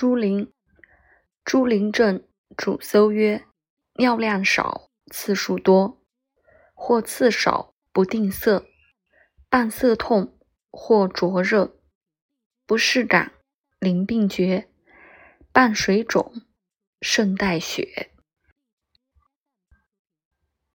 朱林，朱林症主搜曰：尿量少，次数多，或次少不定色，伴色痛或灼热，不适感，淋病觉，伴水肿，肾带血。